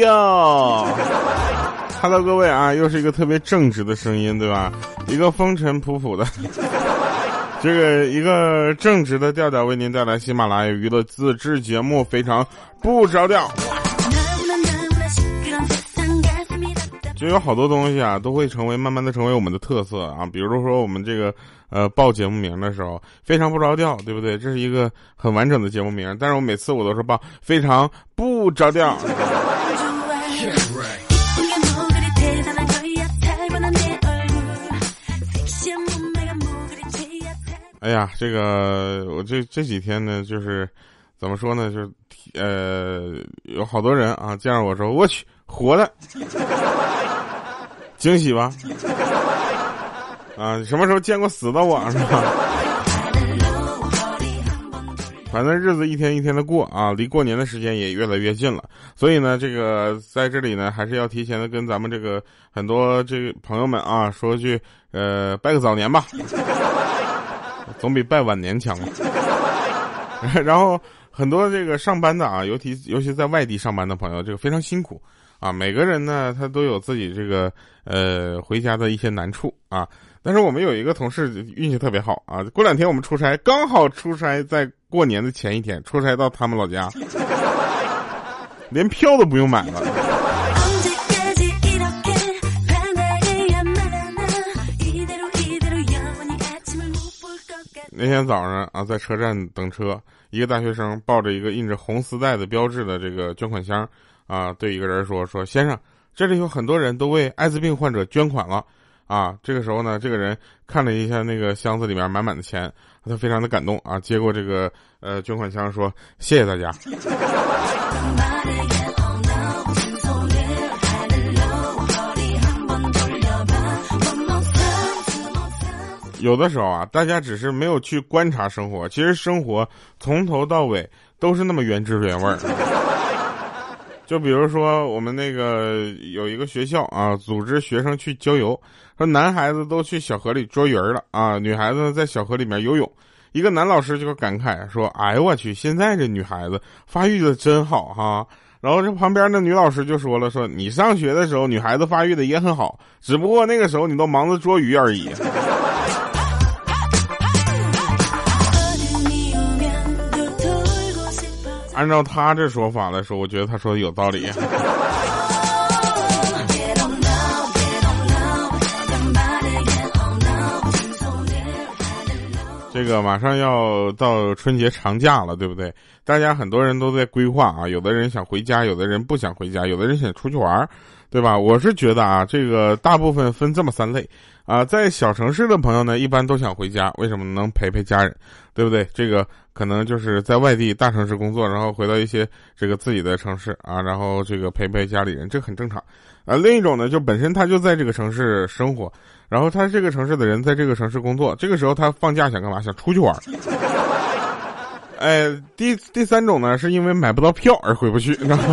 掉。Hello，各位啊，又是一个特别正直的声音，对吧？一个风尘仆仆的，这个一个正直的调调为您带来喜马拉雅娱乐自制节目，非常不着调。就有好多东西啊，都会成为慢慢的成为我们的特色啊。比如说我们这个呃报节目名的时候，非常不着调，对不对？这是一个很完整的节目名，但是我每次我都是报非常不着调。哎呀，这个我这这几天呢，就是怎么说呢，就是呃有好多人啊见着我说，我去活的。惊喜吧，啊，什么时候见过死的我是吧？反正日子一天一天的过啊，离过年的时间也越来越近了。所以呢，这个在这里呢，还是要提前的跟咱们这个很多这个朋友们啊，说句呃，拜个早年吧，总比拜晚年强。然后很多这个上班的啊，尤其尤其在外地上班的朋友，这个非常辛苦。啊，每个人呢，他都有自己这个呃回家的一些难处啊。但是我们有一个同事运气特别好啊，过两天我们出差，刚好出差在过年的前一天出差到他们老家，连票都不用买了。那天早上啊，在车站等车，一个大学生抱着一个印着红丝带的标志的这个捐款箱。啊，对一个人说说，先生，这里有很多人都为艾滋病患者捐款了，啊，这个时候呢，这个人看了一下那个箱子里面满满的钱，他非常的感动啊，接过这个呃捐款箱说，谢谢大家。有的时候啊，大家只是没有去观察生活，其实生活从头到尾都是那么原汁原味儿。就比如说，我们那个有一个学校啊，组织学生去郊游，说男孩子都去小河里捉鱼了啊，女孩子在小河里面游泳。一个男老师就感慨说：“哎呦我去，现在这女孩子发育的真好哈。”然后这旁边的女老师就说了：“说你上学的时候，女孩子发育的也很好，只不过那个时候你都忙着捉鱼而已。”按照他这说法来说，我觉得他说的有道理。这个马上要到春节长假了，对不对？大家很多人都在规划啊，有的人想回家，有的人不想回家，有的人想出去玩，对吧？我是觉得啊，这个大部分分这么三类啊，在小城市的朋友呢，一般都想回家，为什么能陪陪家人，对不对？这个。可能就是在外地大城市工作，然后回到一些这个自己的城市啊，然后这个陪陪家里人，这很正常。啊，另一种呢，就本身他就在这个城市生活，然后他这个城市的人在这个城市工作，这个时候他放假想干嘛？想出去玩。哎，第第三种呢，是因为买不到票而回不去，知道吗？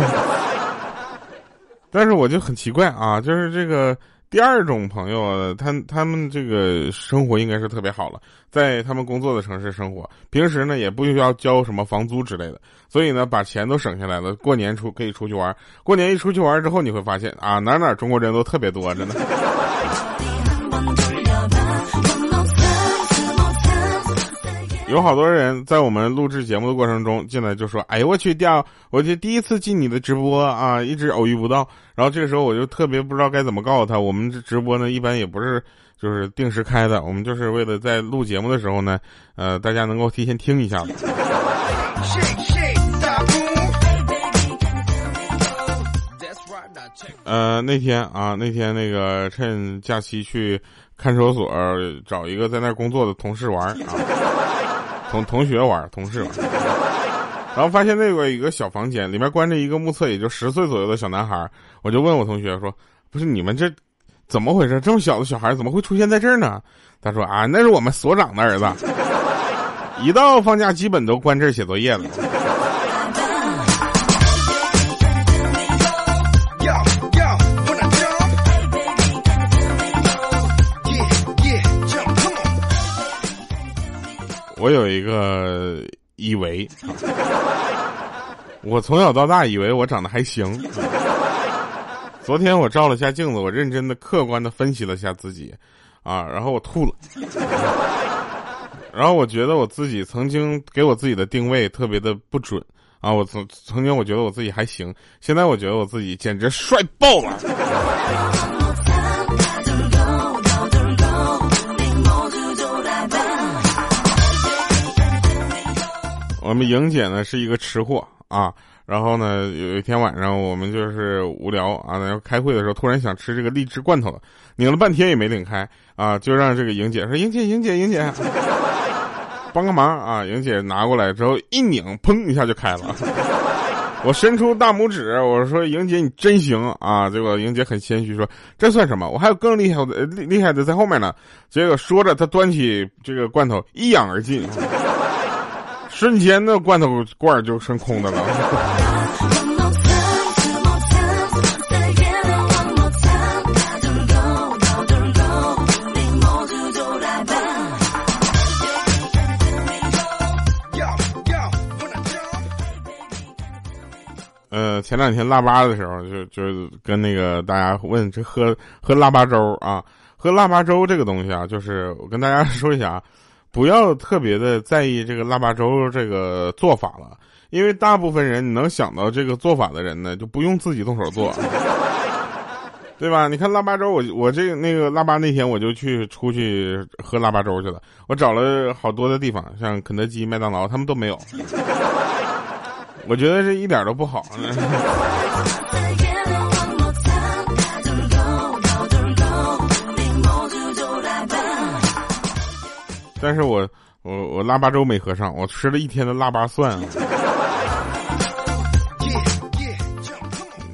但是我就很奇怪啊，就是这个。第二种朋友，他他们这个生活应该是特别好了，在他们工作的城市生活，平时呢也不需要交什么房租之类的，所以呢把钱都省下来了，过年出可以出去玩。过年一出去玩之后，你会发现啊，哪哪中国人都特别多，真的。有好多人在我们录制节目的过程中进来就说：“哎呦我去掉，我就第一次进你的直播啊，一直偶遇不到。”然后这个时候我就特别不知道该怎么告诉他，我们这直播呢一般也不是就是定时开的，我们就是为了在录节目的时候呢，呃，大家能够提前听一下。呃，那天啊，那天那个趁假期去看守所找一个在那工作的同事玩啊。同同学玩，同事玩，然后发现那个有一个小房间，里面关着一个目测也就十岁左右的小男孩。我就问我同学说：“不是你们这怎么回事？这么小的小孩怎么会出现在这儿呢？”他说：“啊，那是我们所长的儿子，一到放假基本都关这儿写作业了。”我有一个以为，我从小到大以为我长得还行，昨天我照了下镜子，我认真的、客观的分析了下自己，啊，然后我吐了。然后我觉得我自己曾经给我自己的定位特别的不准。啊，我曾曾经我觉得我自己还行，现在我觉得我自己简直帅爆了。我们莹姐呢是一个吃货啊，然后呢有一天晚上我们就是无聊啊，然后开会的时候突然想吃这个荔枝罐头了，拧了半天也没拧开啊，就让这个莹姐说：“莹姐，莹姐，莹姐，帮个忙啊！”莹姐拿过来之后一拧，砰一下就开了。我伸出大拇指，我说：“莹姐你真行啊！”结果莹姐很谦虚说：“这算什么？我还有更厉害的厉害的在后面呢。”结果说着，她端起这个罐头一仰而尽。瞬间，那罐头罐就剩空的了。呃，前两天腊八的时候，就就跟那个大家问，这喝喝腊八粥啊，喝腊八粥这个东西啊，就是我跟大家说一下啊。不要特别的在意这个腊八粥这个做法了，因为大部分人你能想到这个做法的人呢，就不用自己动手做，对吧？你看腊八粥，我我这个那个腊八那天我就去出去喝腊八粥去了，我找了好多的地方，像肯德基、麦当劳，他们都没有，我觉得这一点都不好。但是我我我腊八粥没喝上，我吃了一天的腊八蒜。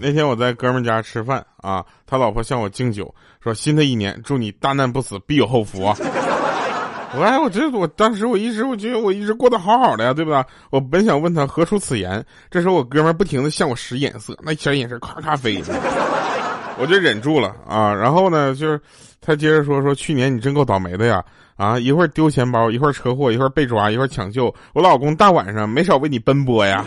那天我在哥们家吃饭啊，他老婆向我敬酒，说新的一年祝你大难不死，必有后福啊！我哎，我这我当时我一直我觉得我一直过得好好的呀，对吧？我本想问他何出此言，这时候我哥们不停的向我使眼色，那小眼神咔咔飞，我就忍住了啊。然后呢，就是他接着说说去年你真够倒霉的呀。啊！一会儿丢钱包，一会儿车祸，一会儿被抓，一会儿抢救。我老公大晚上没少为你奔波呀。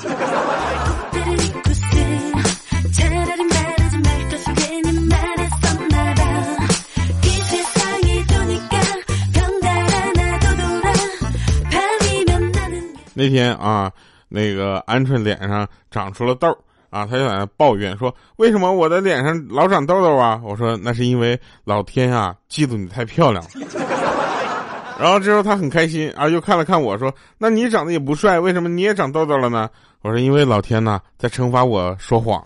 那天啊，那个鹌鹑脸上长出了痘儿啊，他就在那抱怨说：“为什么我的脸上老长痘痘啊？”我说：“那是因为老天啊，嫉妒你太漂亮了。”然后之后他很开心啊，又看了看我说：“那你长得也不帅，为什么你也长痘痘了呢？”我说：“因为老天呐在惩罚我说谎。”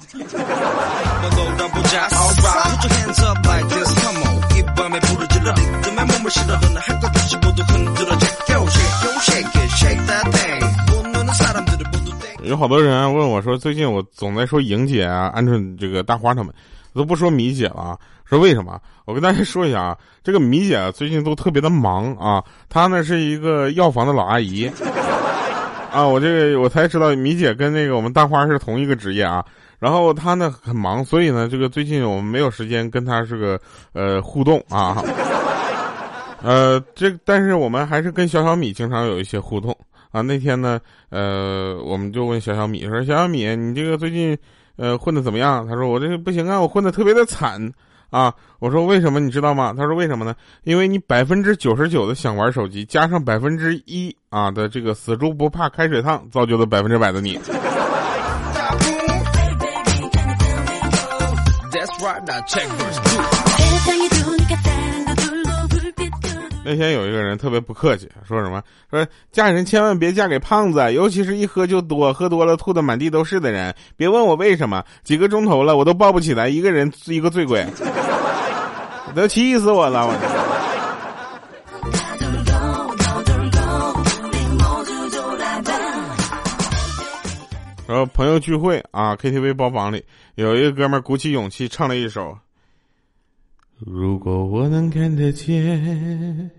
有好多人问我说：“最近我总在说莹姐啊、鹌鹑这个大花他们。”都不说米姐了，说为什么？我跟大家说一下啊，这个米姐最近都特别的忙啊，她呢是一个药房的老阿姨，啊，我这个我才知道米姐跟那个我们大花是同一个职业啊，然后她呢很忙，所以呢这个最近我们没有时间跟她是个呃互动啊，呃这但是我们还是跟小小米经常有一些互动啊，那天呢呃我们就问小小米说小小米你这个最近。呃，混的怎么样？他说我这个不行啊，我混的特别的惨啊。我说为什么？你知道吗？他说为什么呢？因为你百分之九十九的想玩手机，加上百分之一啊的这个死猪不怕开水烫，造就了百分之百的你。那天有一个人特别不客气，说什么说嫁人千万别嫁给胖子，尤其是一喝就多，喝多了吐的满地都是的人。别问我为什么，几个钟头了我都抱不起来一个人一个醉鬼，都气死我了！我。然后朋友聚会啊，KTV 包房里有一个哥们鼓起勇气唱了一首。如果我能看得见，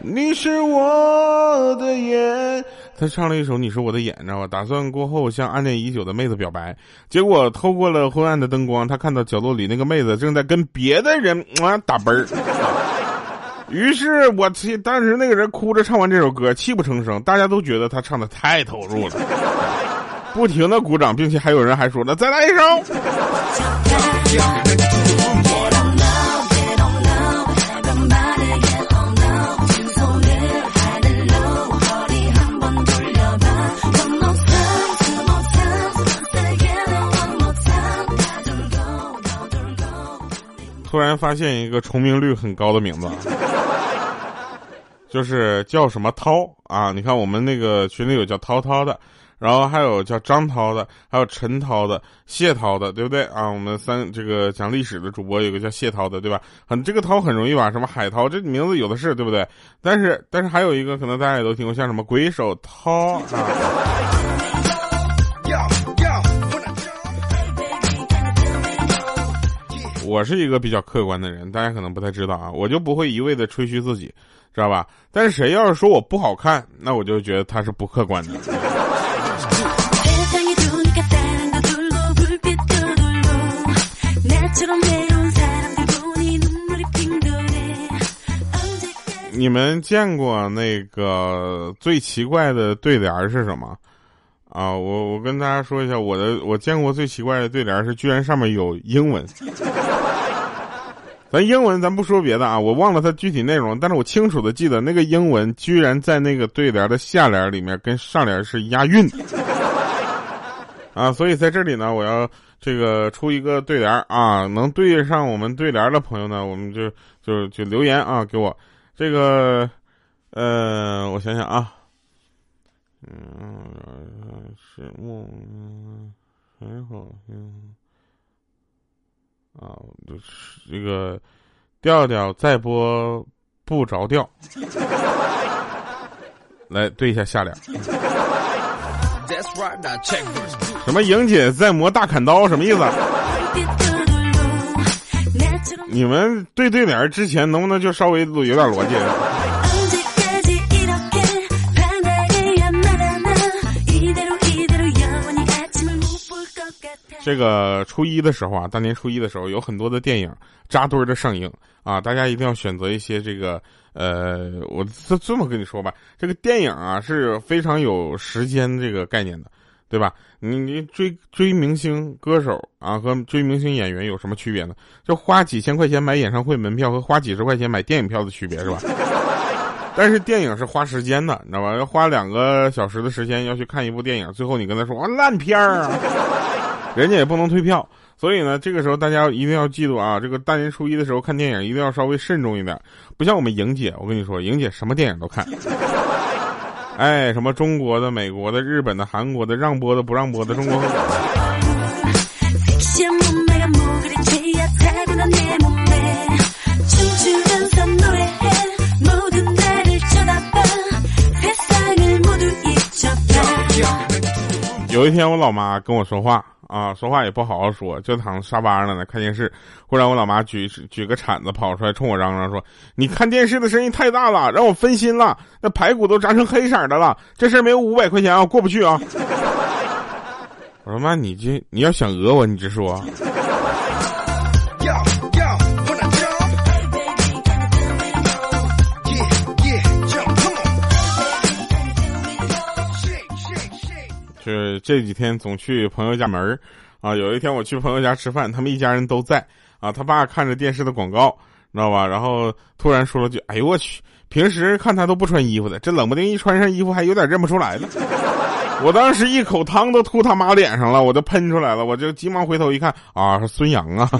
你是我的眼。他唱了一首《你是我的眼》，知道吧？打算过后向暗恋已久的妹子表白，结果透过了昏暗的灯光，他看到角落里那个妹子正在跟别的人啊打啵儿。于是我气，当时那个人哭着唱完这首歌，泣不成声，大家都觉得他唱的太投入了。不停的鼓掌，并且还有人还说了再来一首。突然发现一个重名率很高的名字，就是叫什么涛啊？你看我们那个群里有叫涛涛的，然后还有叫张涛的，还有陈涛的、谢涛的，对不对啊？我们三这个讲历史的主播有个叫谢涛的，对吧？很这个涛很容易吧？什么海涛这名字有的是，对不对？但是但是还有一个可能大家也都听过，像什么鬼手涛啊。我是一个比较客观的人，大家可能不太知道啊，我就不会一味的吹嘘自己，知道吧？但是谁要是说我不好看，那我就觉得他是不客观的。你们见过那个最奇怪的对联是什么？啊，我我跟大家说一下，我的我见过最奇怪的对联是，居然上面有英文。咱英文咱不说别的啊，我忘了它具体内容，但是我清楚的记得那个英文居然在那个对联的下联里面跟上联是押韵。啊，所以在这里呢，我要这个出一个对联啊，能对上我们对联的朋友呢，我们就就就留言啊给我。这个，呃，我想想啊。嗯，是梦，很好嗯。啊，就是这个调调再播不着调，来对一下下联。什么莹姐在磨大砍刀？什么意思？你们对对联之前能不能就稍微有点逻辑？这个初一的时候啊，大年初一的时候，有很多的电影扎堆的上映啊，大家一定要选择一些这个呃，我这这么跟你说吧，这个电影啊是非常有时间这个概念的，对吧？你你追追明星歌手啊和追明星演员有什么区别呢？就花几千块钱买演唱会门票和花几十块钱买电影票的区别是吧？但是电影是花时间的，你知道吧？要花两个小时的时间要去看一部电影，最后你跟他说啊烂片儿。人家也不能退票，所以呢，这个时候大家一定要记住啊，这个大年初一的时候看电影一定要稍微慎重一点，不像我们莹姐，我跟你说，莹姐什么电影都看，哎，什么中国的、美国的、日本的、韩国的，让播的不让播的，中国。有一天我老妈跟我说话。啊，说话也不好好说，就躺沙发上呢看电视。忽然我老妈举举个铲子跑出来，冲我嚷嚷说：“你看电视的声音太大了，让我分心了。那排骨都炸成黑色的了，这事儿没有五百块钱啊，过不去啊。”我说妈，你这你要想讹我，你直说。是这几天总去朋友家门，啊，有一天我去朋友家吃饭，他们一家人都在，啊，他爸看着电视的广告，知道吧？然后突然说了句：“哎呦我去，平时看他都不穿衣服的，这冷不丁一穿上衣服还有点认不出来了。”我当时一口汤都吐他妈脸上了，我就喷出来了，我就急忙回头一看，啊，孙杨啊。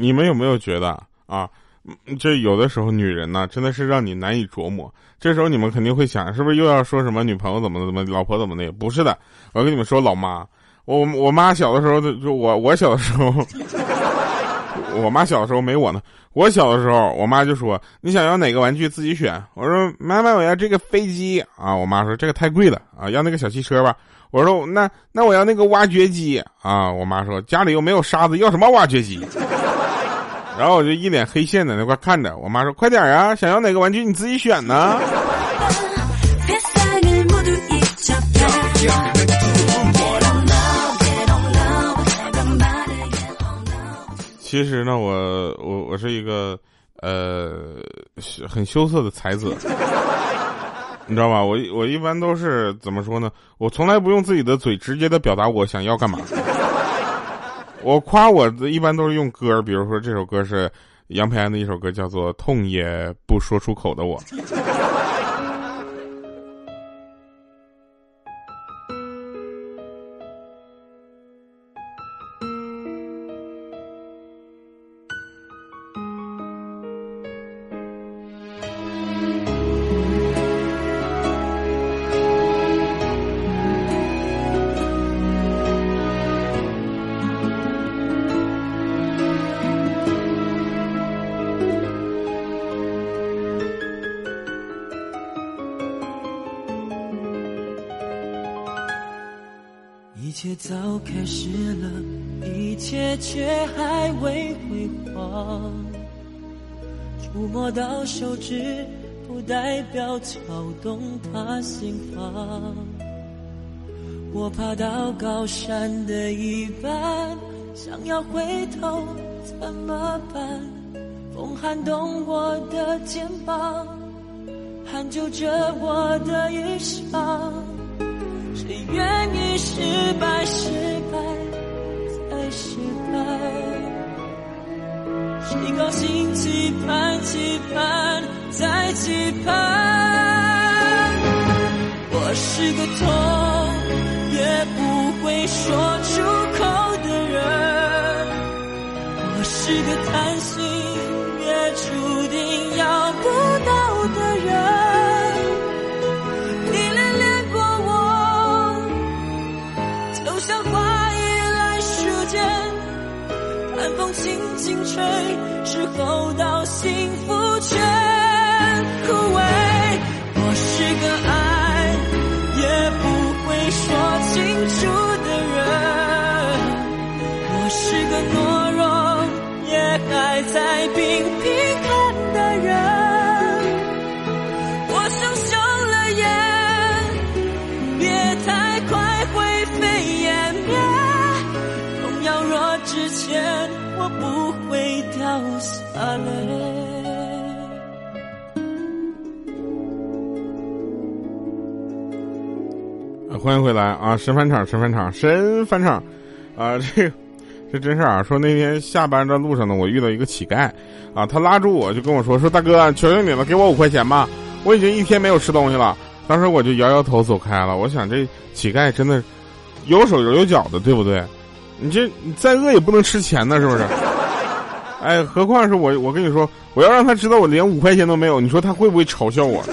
你们有没有觉得啊？这有的时候女人呢，真的是让你难以琢磨。这时候你们肯定会想，是不是又要说什么女朋友怎么怎么，老婆怎么的？不是的，我跟你们说，老妈，我我妈小的时候就我我小的时候，我妈小的时候没我呢。我小的时候，我妈就说：“你想要哪个玩具自己选。”我说：“妈妈，我要这个飞机啊！”我妈说：“这个太贵了啊，要那个小汽车吧。”我说：“那那我要那个挖掘机啊！”我妈说：“家里又没有沙子，要什么挖掘机？”然后我就一脸黑线在那块看着我妈说快点啊，想要哪个玩具你自己选呢。其实呢，我我我是一个呃很羞涩的才子，你知道吧？我我一般都是怎么说呢？我从来不用自己的嘴直接的表达我想要干嘛。我夸我的一般都是用歌，比如说这首歌是杨培安的一首歌，叫做《痛也不说出口的我》。到手指，不代表敲动他心房。我爬到高山的一半，想要回头怎么办？风撼动我的肩膀，hand 救着我的衣裳。谁愿意失败，失败再失败？谁高兴期盼，期盼再期盼？我是个痛也不会说出口的人，我是个贪心轻吹，之后之前。我不会掉下泪。欢迎回来啊！神返场，神返场，神返场啊！这这真事儿啊！说那天下班的路上呢，我遇到一个乞丐啊，他拉住我就跟我说：“说大哥，求求你了，给我五块钱吧！我已经一天没有吃东西了。”当时我就摇摇头走开了。我想这乞丐真的有手有脚的，对不对？你这你再饿也不能吃钱呢，是不是？哎，何况是我，我跟你说，我要让他知道我连五块钱都没有，你说他会不会嘲笑我？